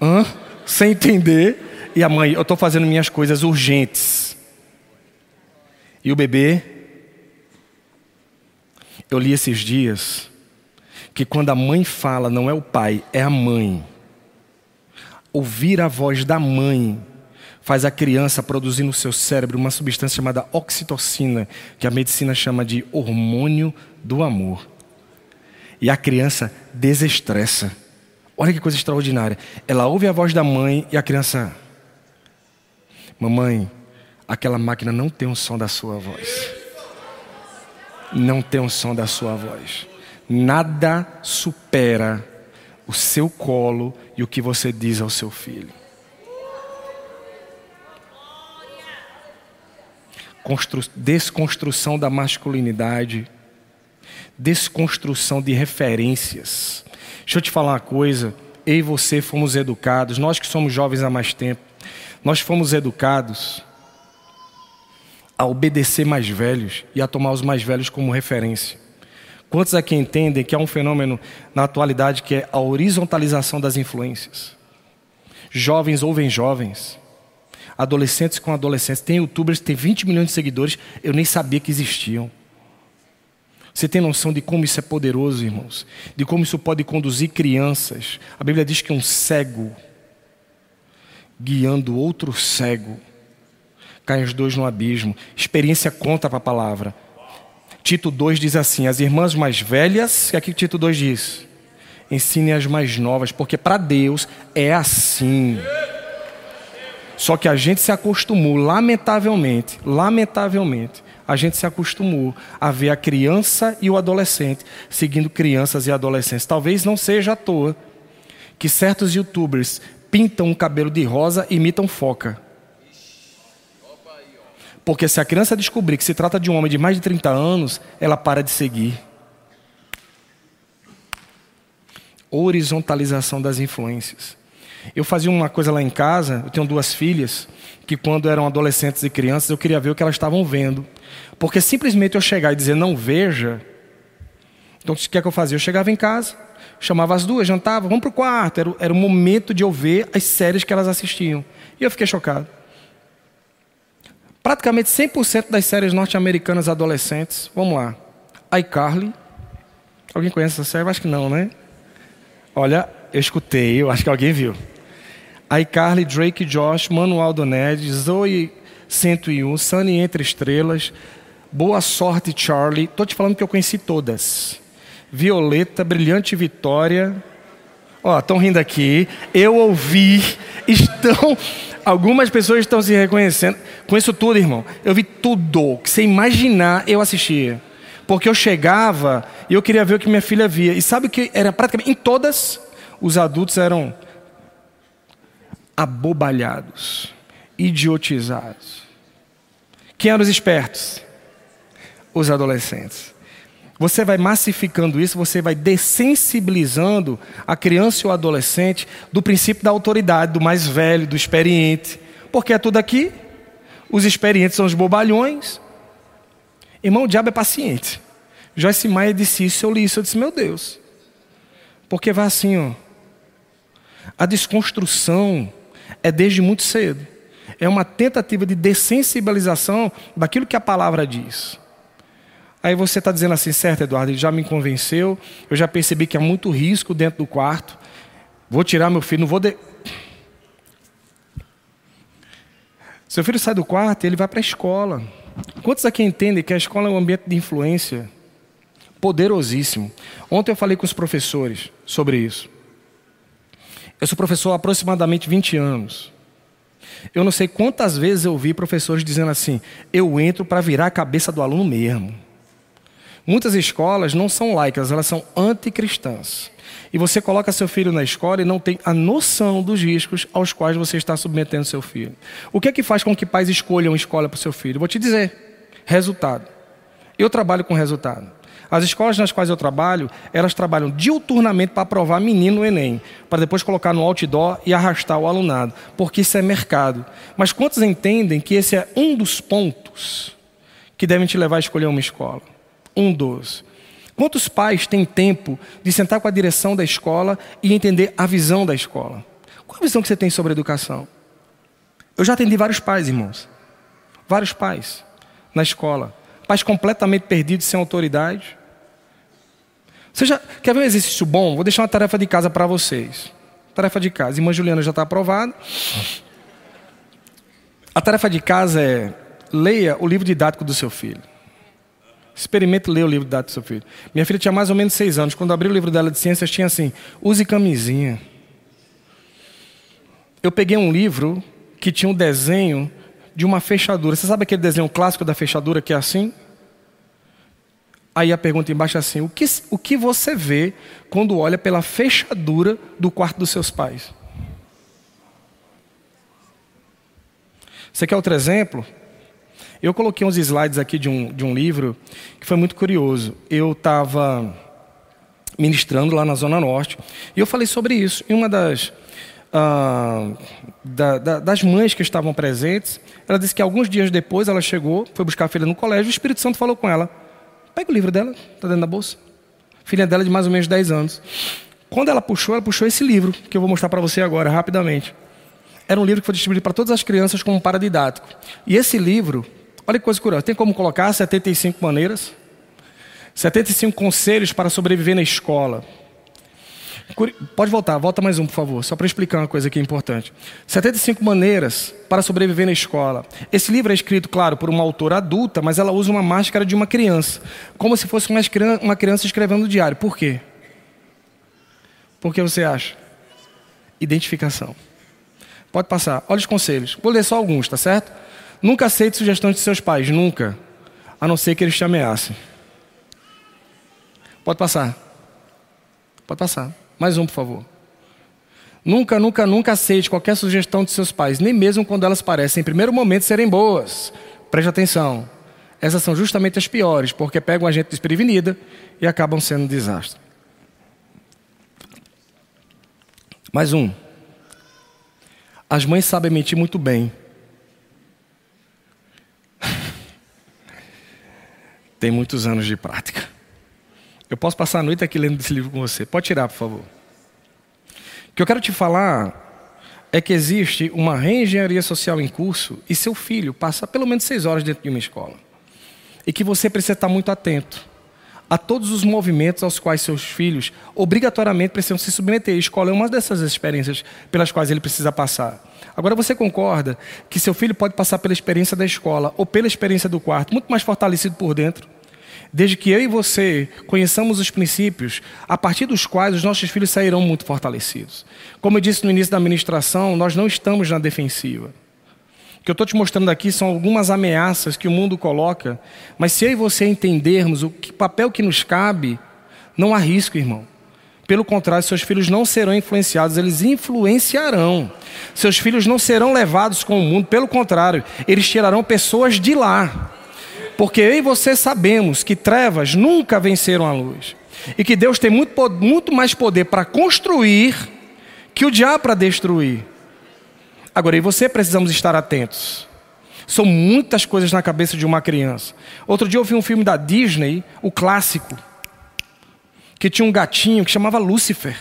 Hã? Sem entender. E a mãe, eu estou fazendo minhas coisas urgentes. E o bebê. Eu li esses dias que quando a mãe fala, não é o pai, é a mãe. Ouvir a voz da mãe faz a criança produzir no seu cérebro uma substância chamada oxitocina, que a medicina chama de hormônio do amor. E a criança desestressa. Olha que coisa extraordinária. Ela ouve a voz da mãe e a criança. Mamãe, aquela máquina não tem o um som da sua voz. Não tem o um som da sua voz. Nada supera o seu colo e o que você diz ao seu filho. desconstrução da masculinidade, desconstrução de referências. Deixa eu te falar uma coisa. Eu e você fomos educados, nós que somos jovens há mais tempo, nós fomos educados a obedecer mais velhos e a tomar os mais velhos como referência. Quantos aqui entendem que há um fenômeno na atualidade que é a horizontalização das influências? Jovens ouvem jovens, adolescentes com adolescentes. Tem youtubers que têm 20 milhões de seguidores, eu nem sabia que existiam. Você tem noção de como isso é poderoso, irmãos? De como isso pode conduzir crianças. A Bíblia diz que um cego, guiando outro cego, caem os dois no abismo. Experiência conta para a palavra. Tito 2 diz assim: as irmãs mais velhas, que aqui Tito 2 diz, ensinem as mais novas, porque para Deus é assim. Só que a gente se acostumou, lamentavelmente, lamentavelmente, a gente se acostumou a ver a criança e o adolescente seguindo crianças e adolescentes. Talvez não seja à toa que certos youtubers pintam o cabelo de rosa e imitam foca. Porque se a criança descobrir que se trata de um homem de mais de 30 anos, ela para de seguir. Horizontalização das influências. Eu fazia uma coisa lá em casa, eu tenho duas filhas, que quando eram adolescentes e crianças, eu queria ver o que elas estavam vendo. Porque simplesmente eu chegar e dizer não veja. Então o que é que eu fazia? Eu chegava em casa, chamava as duas, jantava, vamos para o quarto. Era, era o momento de eu ver as séries que elas assistiam. E eu fiquei chocado. Praticamente 100% das séries norte-americanas adolescentes, vamos lá. iCarly. Alguém conhece essa série? Acho que não, né? Olha, eu escutei, eu acho que alguém viu iCarly, Drake Josh, Manual do Ned, Zoe 101, Sunny Entre Estrelas, Boa Sorte Charlie. Tô te falando que eu conheci todas. Violeta, Brilhante Vitória. Ó, estão rindo aqui. Eu ouvi. Estão. Algumas pessoas estão se reconhecendo. Conheço tudo, irmão. Eu vi tudo. Que você imaginar, eu assistia. Porque eu chegava e eu queria ver o que minha filha via. E sabe o que era praticamente. Em todas, os adultos eram abobalhados, idiotizados. Quem eram os espertos? Os adolescentes. Você vai massificando isso, você vai dessensibilizando a criança e o adolescente do princípio da autoridade, do mais velho, do experiente. Porque é tudo aqui. Os experientes são os bobalhões. Irmão, o diabo é paciente. Joyce Maia disse isso, eu li isso, eu disse, meu Deus. Porque vai assim, ó. A desconstrução é desde muito cedo. É uma tentativa de dessensibilização daquilo que a palavra diz. Aí você está dizendo assim, certo, Eduardo, ele já me convenceu, eu já percebi que há muito risco dentro do quarto. Vou tirar meu filho, não vou. De... Seu filho sai do quarto e ele vai para a escola. Quantos aqui entendem que a escola é um ambiente de influência poderosíssimo? Ontem eu falei com os professores sobre isso. Eu sou professor há aproximadamente 20 anos. Eu não sei quantas vezes eu vi professores dizendo assim: eu entro para virar a cabeça do aluno mesmo. Muitas escolas não são laicas, elas são anticristãs. E você coloca seu filho na escola e não tem a noção dos riscos aos quais você está submetendo seu filho. O que é que faz com que pais escolham escola para o seu filho? Vou te dizer: resultado. Eu trabalho com resultado. As escolas nas quais eu trabalho, elas trabalham diuturnamente para aprovar menino no Enem, para depois colocar no outdoor e arrastar o alunado, porque isso é mercado. Mas quantos entendem que esse é um dos pontos que devem te levar a escolher uma escola? um dos. Quantos pais têm tempo de sentar com a direção da escola e entender a visão da escola? Qual a visão que você tem sobre a educação? Eu já atendi vários pais, irmãos. Vários pais na escola. Pais completamente perdidos, sem autoridade. Você já quer ver um exercício bom? Vou deixar uma tarefa de casa para vocês. Tarefa de casa. Irmã Juliana já está aprovada. A tarefa de casa é leia o livro didático do seu filho. Experimente ler o livro da do seu filho. Minha filha tinha mais ou menos seis anos. Quando abri o livro dela de ciências, tinha assim: use camisinha. Eu peguei um livro que tinha um desenho de uma fechadura. Você sabe aquele desenho clássico da fechadura que é assim? Aí a pergunta embaixo é assim: o que, o que você vê quando olha pela fechadura do quarto dos seus pais? Você quer outro exemplo? Eu coloquei uns slides aqui de um, de um livro que foi muito curioso. Eu estava ministrando lá na Zona Norte e eu falei sobre isso. E uma das, ah, da, da, das mães que estavam presentes, ela disse que alguns dias depois ela chegou, foi buscar a filha no colégio e o Espírito Santo falou com ela: pega o livro dela, está dentro da bolsa. Filha dela de mais ou menos 10 anos. Quando ela puxou, ela puxou esse livro, que eu vou mostrar para você agora, rapidamente. Era um livro que foi distribuído para todas as crianças como paradidático. E esse livro, Olha que coisa curiosa. Tem como colocar 75 maneiras? 75 conselhos para sobreviver na escola. Pode voltar, volta mais um, por favor, só para explicar uma coisa aqui importante. 75 maneiras para sobreviver na escola. Esse livro é escrito, claro, por uma autora adulta, mas ela usa uma máscara de uma criança, como se fosse uma criança escrevendo no diário. Por quê? Por que você acha? Identificação. Pode passar. Olha os conselhos. Vou ler só alguns, tá certo? Nunca aceite sugestões de seus pais, nunca. A não ser que eles te ameacem. Pode passar. Pode passar. Mais um, por favor. Nunca, nunca, nunca aceite qualquer sugestão de seus pais, nem mesmo quando elas parecem, em primeiro momento, serem boas. Preste atenção. Essas são justamente as piores, porque pegam a gente desprevenida e acabam sendo um desastre. Mais um. As mães sabem mentir muito bem. tem muitos anos de prática. Eu posso passar a noite aqui lendo esse livro com você. Pode tirar, por favor. O que eu quero te falar é que existe uma reengenharia social em curso e seu filho passa pelo menos seis horas dentro de uma escola. E que você precisa estar muito atento a todos os movimentos aos quais seus filhos obrigatoriamente precisam se submeter. A escola é uma dessas experiências pelas quais ele precisa passar. Agora você concorda que seu filho pode passar pela experiência da escola ou pela experiência do quarto, muito mais fortalecido por dentro? Desde que eu e você conheçamos os princípios a partir dos quais os nossos filhos sairão muito fortalecidos. Como eu disse no início da ministração, nós não estamos na defensiva. O que eu estou te mostrando aqui são algumas ameaças que o mundo coloca, mas se eu e você entendermos o papel que nos cabe, não há risco, irmão. Pelo contrário, seus filhos não serão influenciados, eles influenciarão. Seus filhos não serão levados com o mundo, pelo contrário, eles tirarão pessoas de lá. Porque eu e você sabemos que trevas nunca venceram a luz. E que Deus tem muito, muito mais poder para construir que o diabo para destruir. Agora, e você precisamos estar atentos. São muitas coisas na cabeça de uma criança. Outro dia eu vi um filme da Disney, o clássico que tinha um gatinho que chamava Lúcifer.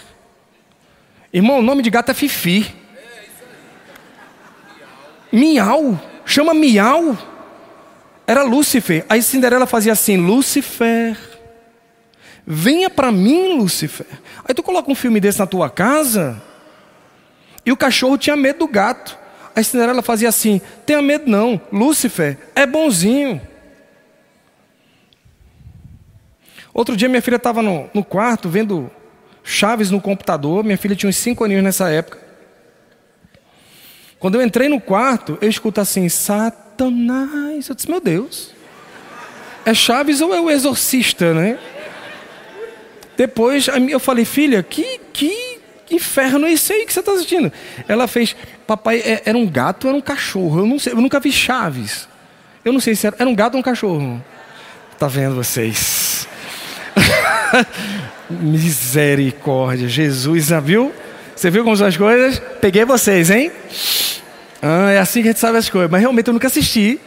Irmão, o nome de gato é Fifi. Miau, chama Miau. Era Lúcifer. Aí Cinderela fazia assim: Lúcifer, venha para mim, Lúcifer. Aí tu coloca um filme desse na tua casa e o cachorro tinha medo do gato. Aí Cinderela fazia assim: tenha medo não, Lúcifer é bonzinho. Outro dia minha filha estava no, no quarto vendo Chaves no computador. Minha filha tinha uns 5 aninhos nessa época. Quando eu entrei no quarto, eu escuto assim: Satanás. Eu disse: Meu Deus, é Chaves ou é o exorcista, né? Depois eu falei: Filha, que, que inferno é esse aí que você está assistindo? Ela fez: Papai, é, era um gato ou era um cachorro? Eu não sei, eu nunca vi Chaves. Eu não sei se era, era um gato ou um cachorro. Tá vendo vocês? Misericórdia, Jesus, viu? Você viu como são as coisas? Peguei vocês, hein? Ah, é assim que a gente sabe as coisas. Mas realmente eu nunca assisti.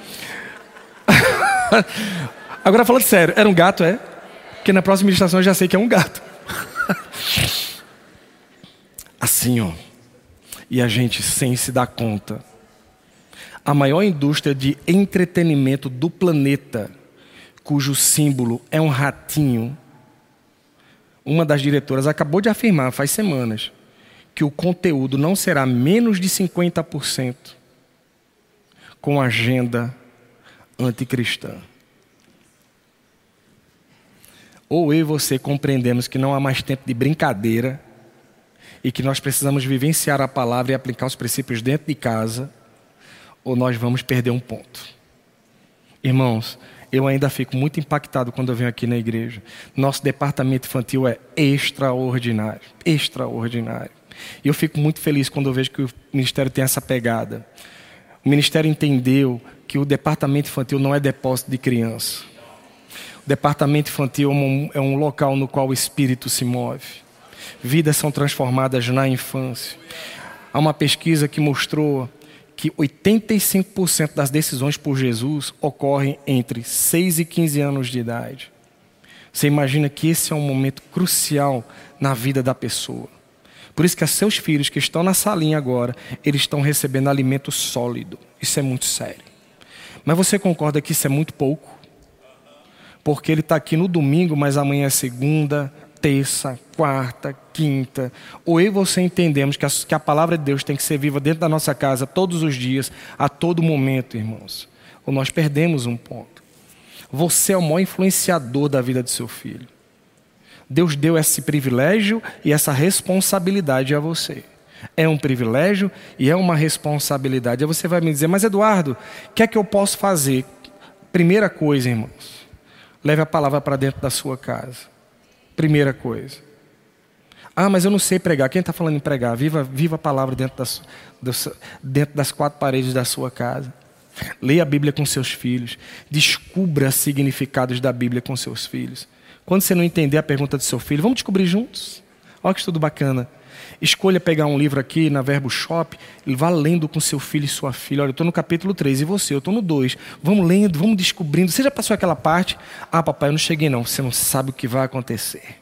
Agora falando sério, era um gato, é? Porque na próxima meditação eu já sei que é um gato. assim, ó. E a gente sem se dar conta. A maior indústria de entretenimento do planeta, cujo símbolo é um ratinho, uma das diretoras acabou de afirmar faz semanas que o conteúdo não será menos de 50% com agenda anticristã. Ou eu e você compreendemos que não há mais tempo de brincadeira e que nós precisamos vivenciar a palavra e aplicar os princípios dentro de casa, ou nós vamos perder um ponto. Irmãos, eu ainda fico muito impactado quando eu venho aqui na igreja. Nosso departamento infantil é extraordinário, extraordinário. E eu fico muito feliz quando eu vejo que o ministério tem essa pegada. O ministério entendeu que o departamento infantil não é depósito de criança. O departamento infantil é um, é local no qual o espírito se move. Vidas são transformadas na infância. Há uma pesquisa que mostrou que 85% das decisões por Jesus ocorrem entre 6 e 15 anos de idade. Você imagina que esse é um momento crucial na vida da pessoa. Por isso que seus filhos que estão na salinha agora, eles estão recebendo alimento sólido. Isso é muito sério. Mas você concorda que isso é muito pouco? Porque ele está aqui no domingo, mas amanhã é segunda, terça, quarta, quinta. Ou eu e você entendemos que a, que a palavra de Deus tem que ser viva dentro da nossa casa todos os dias, a todo momento, irmãos. Ou nós perdemos um ponto. Você é o maior influenciador da vida do seu filho. Deus deu esse privilégio e essa responsabilidade a você. É um privilégio e é uma responsabilidade. Aí você vai me dizer, mas Eduardo, o que é que eu posso fazer? Primeira coisa, irmãos, leve a palavra para dentro da sua casa. Primeira coisa. Ah, mas eu não sei pregar. Quem está falando em pregar? Viva, viva a palavra dentro das, dentro das quatro paredes da sua casa. Leia a Bíblia com seus filhos. Descubra significados da Bíblia com seus filhos. Quando você não entender a pergunta do seu filho, vamos descobrir juntos. Olha que estudo bacana. Escolha pegar um livro aqui na Verbo Shop e vá lendo com seu filho e sua filha. Olha, eu estou no capítulo 3 e você? Eu estou no 2. Vamos lendo, vamos descobrindo. Você já passou aquela parte? Ah, papai, eu não cheguei não. Você não sabe o que vai acontecer.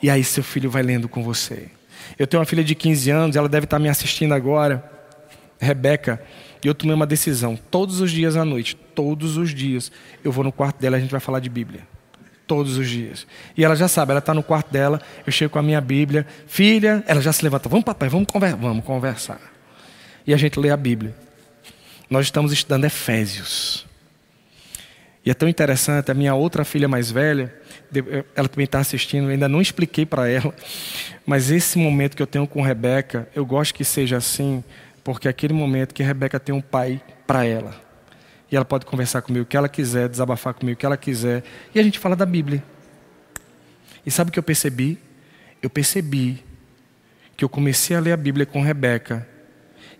E aí seu filho vai lendo com você. Eu tenho uma filha de 15 anos, ela deve estar me assistindo agora. Rebeca, e eu tomei uma decisão. Todos os dias à noite, todos os dias, eu vou no quarto dela e a gente vai falar de Bíblia todos os dias. E ela já sabe, ela está no quarto dela, eu chego com a minha Bíblia, filha, ela já se levanta, vamos papai, vamos, conver vamos conversar. E a gente lê a Bíblia. Nós estamos estudando Efésios. E é tão interessante, a minha outra filha mais velha, ela também está assistindo, ainda não expliquei para ela, mas esse momento que eu tenho com Rebeca, eu gosto que seja assim, porque é aquele momento que Rebeca tem um pai para ela. E ela pode conversar comigo o que ela quiser, desabafar comigo o que ela quiser. E a gente fala da Bíblia. E sabe o que eu percebi? Eu percebi que eu comecei a ler a Bíblia com Rebeca.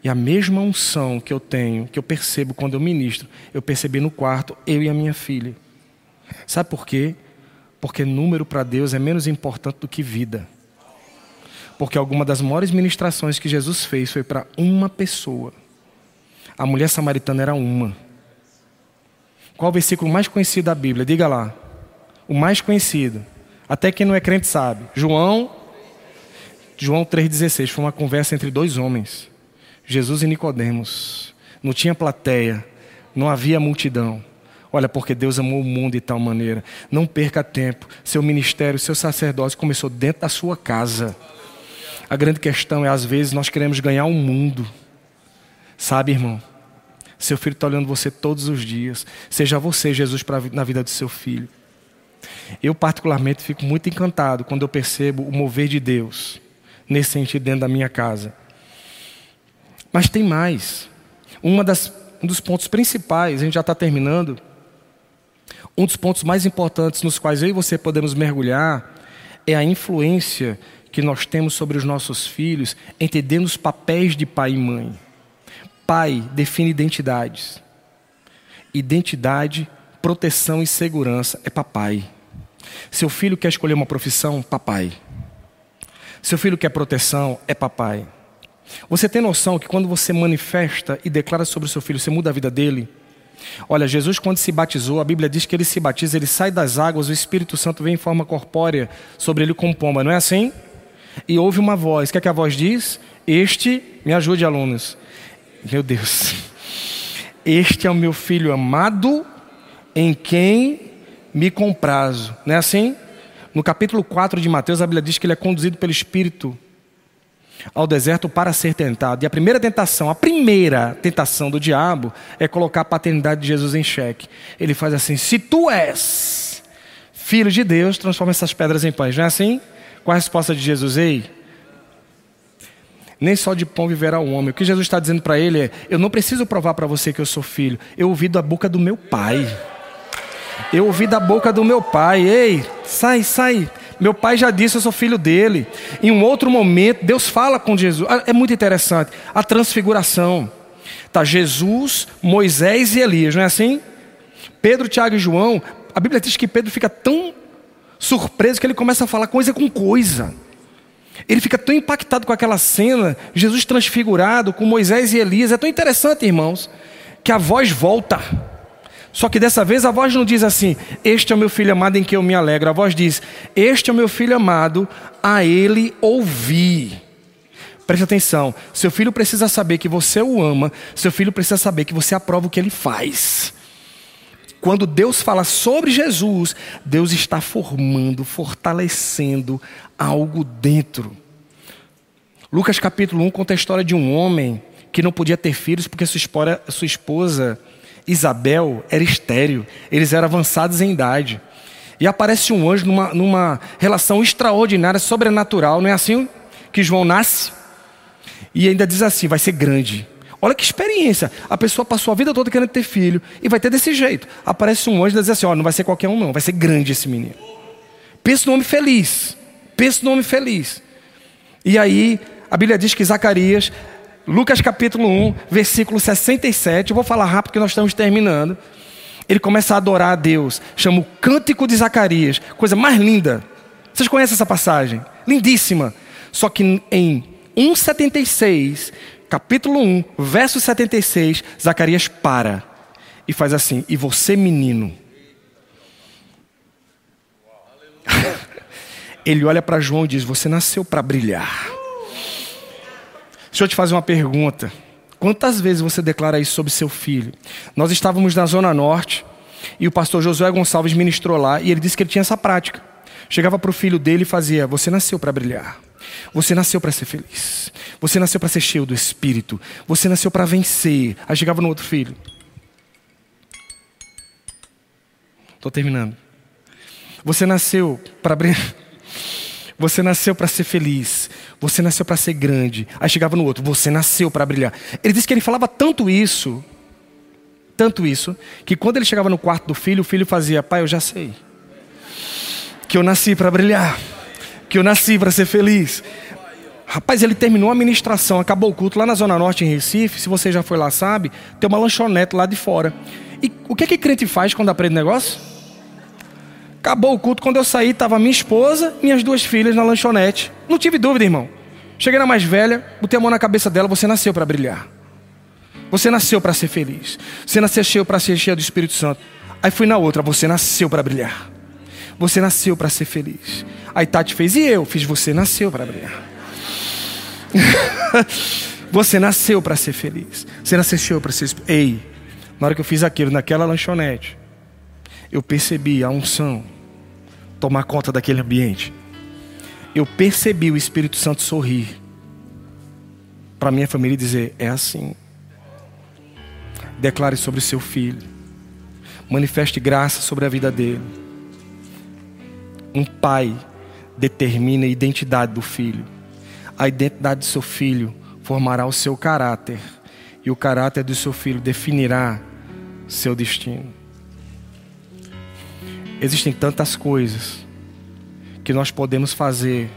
E a mesma unção que eu tenho, que eu percebo quando eu ministro, eu percebi no quarto, eu e a minha filha. Sabe por quê? Porque número para Deus é menos importante do que vida. Porque alguma das maiores ministrações que Jesus fez foi para uma pessoa. A mulher samaritana era uma. Qual o versículo mais conhecido da Bíblia? Diga lá. O mais conhecido. Até quem não é crente sabe. João João 3,16 foi uma conversa entre dois homens, Jesus e Nicodemos. não tinha plateia, não havia multidão. Olha, porque Deus amou o mundo de tal maneira. Não perca tempo. Seu ministério, seu sacerdócio começou dentro da sua casa. A grande questão é, às vezes, nós queremos ganhar o um mundo. Sabe, irmão? Seu filho está olhando você todos os dias. Seja você, Jesus, pra, na vida do seu filho. Eu, particularmente, fico muito encantado quando eu percebo o mover de Deus nesse sentido dentro da minha casa. Mas tem mais. Uma das, um dos pontos principais, a gente já está terminando. Um dos pontos mais importantes nos quais eu e você podemos mergulhar é a influência que nós temos sobre os nossos filhos, entendendo os papéis de pai e mãe. Pai define identidades. Identidade, proteção e segurança é papai. Seu filho quer escolher uma profissão? Papai. Seu filho quer proteção? É papai. Você tem noção que quando você manifesta e declara sobre o seu filho, você muda a vida dele? Olha, Jesus, quando se batizou, a Bíblia diz que ele se batiza, ele sai das águas, o Espírito Santo vem em forma corpórea sobre ele como pomba, não é assim? E ouve uma voz, o que é que a voz diz? Este, me ajude, alunos. Meu Deus. Este é o meu filho amado, em quem me comprazo. Não é assim? No capítulo 4 de Mateus, a Bíblia diz que ele é conduzido pelo Espírito ao deserto para ser tentado. E a primeira tentação, a primeira tentação do diabo é colocar a paternidade de Jesus em xeque. Ele faz assim: se tu és filho de Deus, transforma essas pedras em pães. Não é assim? Qual a resposta de Jesus? Ei, nem só de pão viverá o homem. O que Jesus está dizendo para ele é: eu não preciso provar para você que eu sou filho. Eu ouvi da boca do meu pai. Eu ouvi da boca do meu pai: ei, sai, sai. Meu pai já disse, eu sou filho dele. Em um outro momento, Deus fala com Jesus. Ah, é muito interessante. A transfiguração. Tá Jesus, Moisés e Elias, não é assim? Pedro, Tiago e João. A Bíblia diz que Pedro fica tão surpreso que ele começa a falar coisa com coisa. Ele fica tão impactado com aquela cena, Jesus transfigurado com Moisés e Elias. É tão interessante, irmãos, que a voz volta. Só que dessa vez a voz não diz assim: Este é o meu filho amado em que eu me alegro. A voz diz: Este é o meu filho amado, a ele ouvi. Preste atenção: seu filho precisa saber que você o ama, seu filho precisa saber que você aprova o que ele faz. Quando Deus fala sobre Jesus, Deus está formando, fortalecendo algo dentro. Lucas capítulo 1 conta a história de um homem que não podia ter filhos porque sua esposa Isabel era estéreo, eles eram avançados em idade. E aparece um anjo numa, numa relação extraordinária, sobrenatural, não é assim que João nasce? E ainda diz assim: vai ser grande. Olha que experiência. A pessoa passou a vida toda querendo ter filho e vai ter desse jeito. Aparece um anjo e diz assim: ó, não vai ser qualquer um, não, vai ser grande esse menino. Pensa no homem feliz. Pensa no homem feliz. E aí, a Bíblia diz que Zacarias Lucas capítulo 1, versículo 67. Eu vou falar rápido porque nós estamos terminando. Ele começa a adorar a Deus. Chama o Cântico de Zacarias. Coisa mais linda. Vocês conhecem essa passagem? Lindíssima. Só que em 1,76, capítulo 1, verso 76, Zacarias para e faz assim: E você, menino. Ele olha para João e diz: Você nasceu para brilhar. Deixa eu te fazer uma pergunta. Quantas vezes você declara isso sobre seu filho? Nós estávamos na Zona Norte e o pastor Josué Gonçalves ministrou lá e ele disse que ele tinha essa prática. Chegava para o filho dele e fazia: Você nasceu para brilhar. Você nasceu para ser feliz. Você nasceu para ser cheio do Espírito. Você nasceu para vencer. Aí chegava no outro filho. Estou terminando. Você nasceu para brilhar. Você nasceu para ser feliz. Você nasceu para ser grande. Aí chegava no outro, você nasceu para brilhar. Ele disse que ele falava tanto isso, tanto isso, que quando ele chegava no quarto do filho, o filho fazia: Pai, eu já sei. Que eu nasci para brilhar. Que eu nasci para ser feliz. Rapaz, ele terminou a ministração, acabou o culto lá na Zona Norte, em Recife. Se você já foi lá, sabe, tem uma lanchonete lá de fora. E o que é que crente faz quando aprende negócio? Acabou o culto, quando eu saí, estava minha esposa e minhas duas filhas na lanchonete. Não tive dúvida, irmão. Cheguei na mais velha, botei a mão na cabeça dela, você nasceu para brilhar. Você nasceu para ser feliz. Você nasceu para ser cheio do Espírito Santo. Aí fui na outra, você nasceu para brilhar. Você nasceu para ser feliz. Aí Tati fez, e eu? Fiz, você nasceu para brilhar. Você nasceu para ser feliz. Você nasceu para ser. Ei, na hora que eu fiz aquilo naquela lanchonete, eu percebi a unção tomar conta daquele ambiente. Eu percebi o Espírito Santo sorrir para minha família e dizer: é assim. Declare sobre seu filho. Manifeste graça sobre a vida dele. Um pai determina a identidade do filho. A identidade do seu filho formará o seu caráter. E o caráter do seu filho definirá seu destino. Existem tantas coisas que nós podemos fazer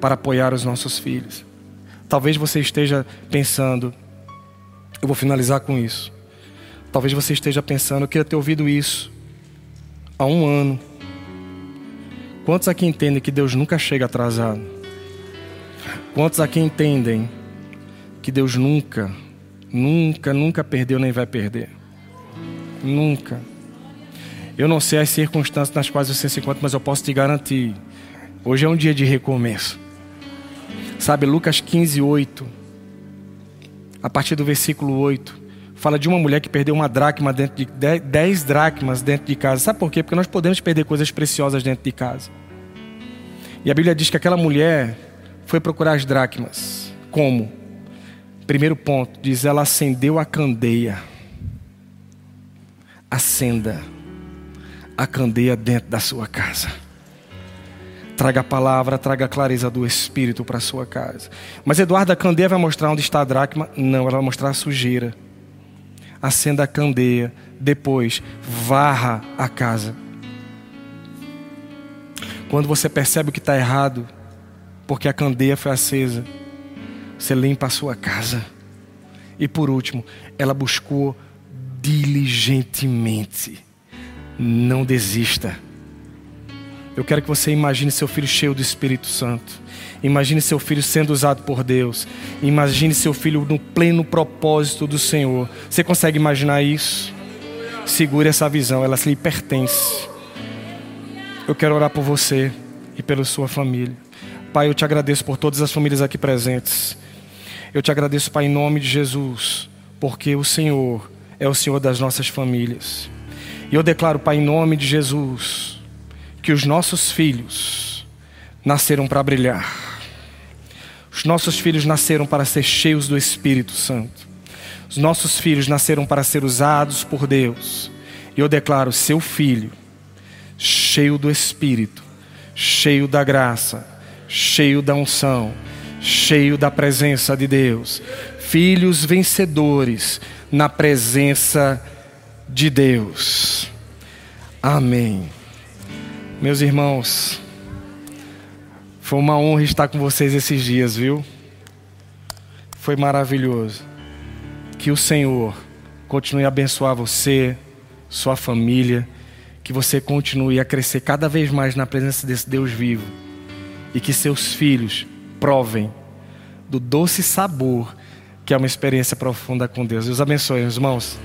para apoiar os nossos filhos. Talvez você esteja pensando, eu vou finalizar com isso. Talvez você esteja pensando, eu queria ter ouvido isso há um ano. Quantos aqui entendem que Deus nunca chega atrasado? Quantos aqui entendem que Deus nunca, nunca, nunca perdeu nem vai perder? Nunca. Eu não sei as circunstâncias nas quais você se encontra, mas eu posso te garantir: hoje é um dia de recomeço. Sabe, Lucas 15, 8, a partir do versículo 8, fala de uma mulher que perdeu uma dracma dentro de 10 dracmas dentro de casa. Sabe por quê? Porque nós podemos perder coisas preciosas dentro de casa. E a Bíblia diz que aquela mulher foi procurar as dracmas. Como? Primeiro ponto, diz ela acendeu a candeia. Acenda a candeia dentro da sua casa. Traga a palavra, traga a clareza do Espírito para a sua casa. Mas Eduardo, a candeia vai mostrar onde está a dracma? Não, ela vai mostrar a sujeira. Acenda a candeia, depois varra a casa. Quando você percebe o que está errado, porque a candeia foi acesa, você limpa a sua casa. E por último, ela buscou diligentemente não desista. Eu quero que você imagine seu filho cheio do Espírito Santo. Imagine seu filho sendo usado por Deus. Imagine seu filho no pleno propósito do Senhor. Você consegue imaginar isso? Segure essa visão, ela lhe pertence. Eu quero orar por você e pela sua família. Pai, eu te agradeço por todas as famílias aqui presentes. Eu te agradeço, Pai, em nome de Jesus, porque o Senhor é o Senhor das nossas famílias. E eu declaro, Pai, em nome de Jesus, que os nossos filhos nasceram para brilhar. Os nossos filhos nasceram para ser cheios do Espírito Santo. Os nossos filhos nasceram para ser usados por Deus. E eu declaro, seu filho, cheio do Espírito, cheio da graça, cheio da unção, cheio da presença de Deus. Filhos vencedores na presença de de Deus. Amém. Meus irmãos, foi uma honra estar com vocês esses dias, viu? Foi maravilhoso. Que o Senhor continue a abençoar você, sua família, que você continue a crescer cada vez mais na presença desse Deus vivo e que seus filhos provem do doce sabor que é uma experiência profunda com Deus. Deus abençoe, irmãos.